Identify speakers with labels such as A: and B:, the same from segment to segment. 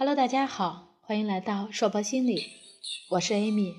A: Hello，大家好，欢迎来到硕博心理，我是 Amy。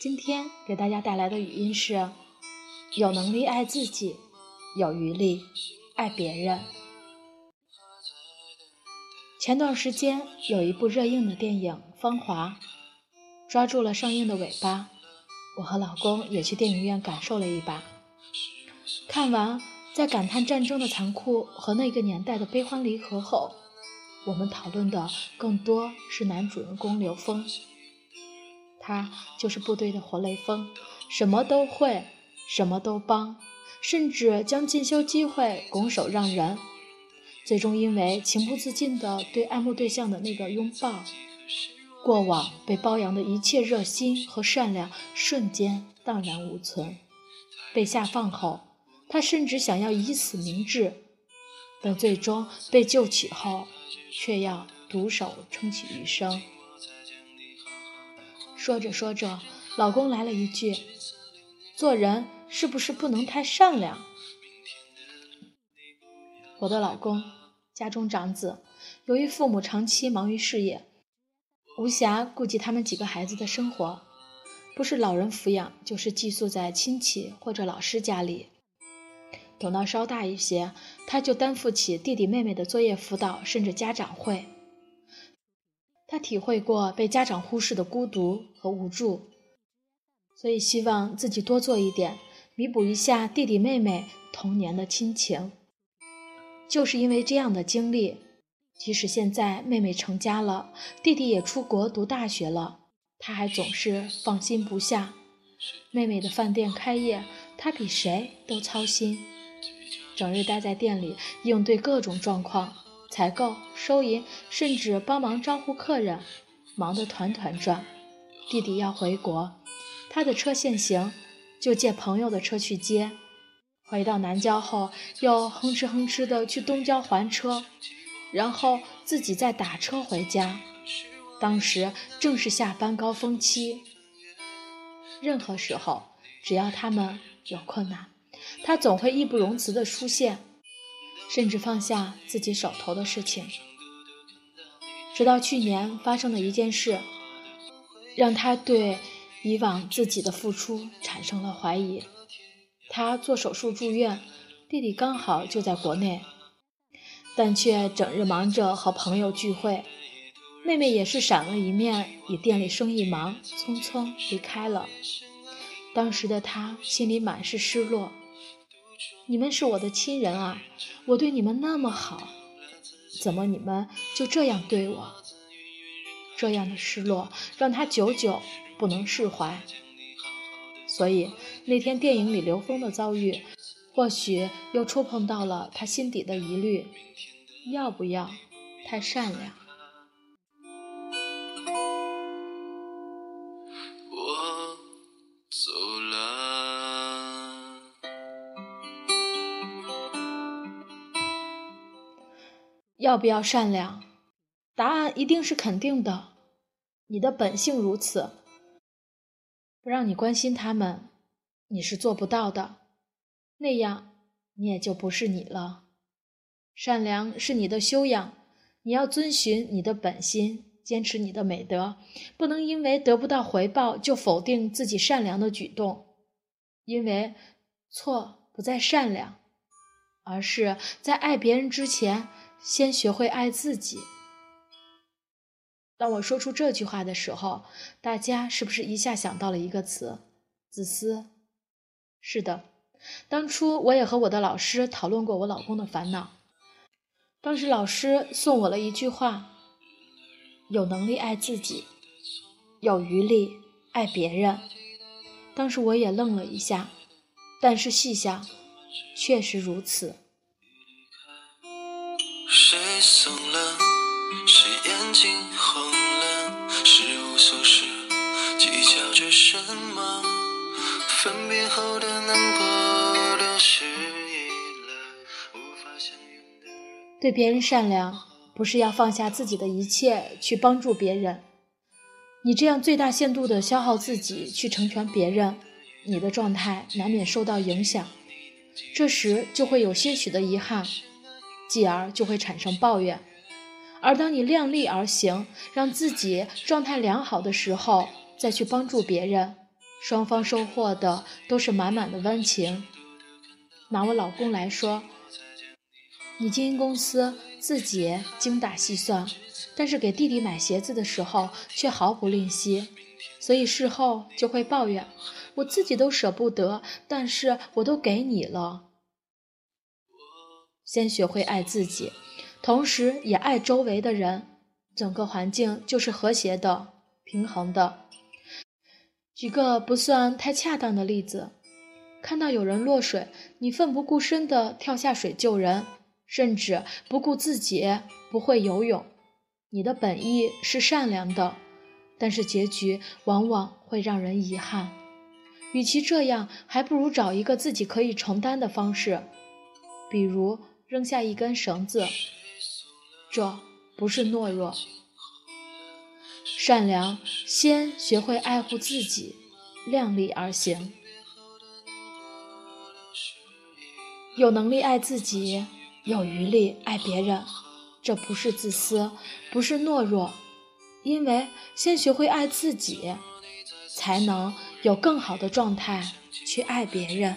A: 今天给大家带来的语音是：有能力爱自己，有余力爱别人。前段时间有一部热映的电影《芳华》，抓住了上映的尾巴，我和老公也去电影院感受了一把。看完，在感叹战争的残酷和那个年代的悲欢离合后。我们讨论的更多是男主人公刘峰，他就是部队的活雷锋，什么都会，什么都帮，甚至将进修机会拱手让人。最终因为情不自禁的对爱慕对象的那个拥抱，过往被包养的一切热心和善良瞬间荡然无存。被下放后，他甚至想要以死明志，但最终被救起后。却要独守撑起余生。说着说着，老公来了一句：“做人是不是不能太善良？”我的老公家中长子，由于父母长期忙于事业，无暇顾及他们几个孩子的生活，不是老人抚养，就是寄宿在亲戚或者老师家里。等到稍大一些，他就担负起弟弟妹妹的作业辅导，甚至家长会。他体会过被家长忽视的孤独和无助，所以希望自己多做一点，弥补一下弟弟妹妹童年的亲情。就是因为这样的经历，即使现在妹妹成家了，弟弟也出国读大学了，他还总是放心不下。妹妹的饭店开业，他比谁都操心。整日待在店里，应对各种状况，采购、收银，甚至帮忙招呼客人，忙得团团转。弟弟要回国，他的车限行，就借朋友的车去接。回到南郊后，又哼哧哼哧的去东郊还车，然后自己再打车回家。当时正是下班高峰期，任何时候，只要他们有困难。他总会义不容辞地出现，甚至放下自己手头的事情。直到去年发生的一件事，让他对以往自己的付出产生了怀疑。他做手术住院，弟弟刚好就在国内，但却整日忙着和朋友聚会。妹妹也是闪了一面，以店里生意忙，匆匆离开了。当时的他心里满是失落。你们是我的亲人啊，我对你们那么好，怎么你们就这样对我？这样的失落让他久久不能释怀。所以那天电影里刘峰的遭遇，或许又触碰到了他心底的疑虑：要不要太善良？要不要善良？答案一定是肯定的。你的本性如此，不让你关心他们，你是做不到的。那样，你也就不是你了。善良是你的修养，你要遵循你的本心，坚持你的美德，不能因为得不到回报就否定自己善良的举动。因为错不在善良，而是在爱别人之前。先学会爱自己。当我说出这句话的时候，大家是不是一下想到了一个词——自私？是的，当初我也和我的老师讨论过我老公的烦恼。当时老师送我了一句话：“有能力爱自己，有余力爱别人。”当时我也愣了一下，但是细想，确实如此。谁怂了？谁眼睛红了？是无所事，计较着什么？分别后的难过都是已了，无法相拥的人。对别人善良，不是要放下自己的一切去帮助别人。你这样最大限度的消耗自己去成全别人，你的状态难免受到影响，这时就会有些许的遗憾。继而就会产生抱怨，而当你量力而行，让自己状态良好的时候，再去帮助别人，双方收获的都是满满的温情。拿我老公来说，你经营公司，自己精打细算，但是给弟弟买鞋子的时候却毫不吝惜，所以事后就会抱怨：我自己都舍不得，但是我都给你了。先学会爱自己，同时也爱周围的人，整个环境就是和谐的、平衡的。举个不算太恰当的例子，看到有人落水，你奋不顾身地跳下水救人，甚至不顾自己不会游泳，你的本意是善良的，但是结局往往会让人遗憾。与其这样，还不如找一个自己可以承担的方式，比如。扔下一根绳子，这不是懦弱。善良，先学会爱护自己，量力而行。有能力爱自己，有余力爱别人，这不是自私，不是懦弱，因为先学会爱自己，才能有更好的状态去爱别人。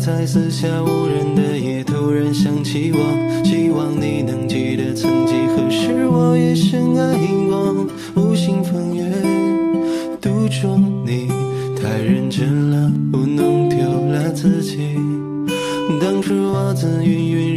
A: 在四下无人的夜突然想起我，希望你能记得曾几何时我也深爱过。无心风月，独钟你太认真了，我弄丢了自己。当初我自云云，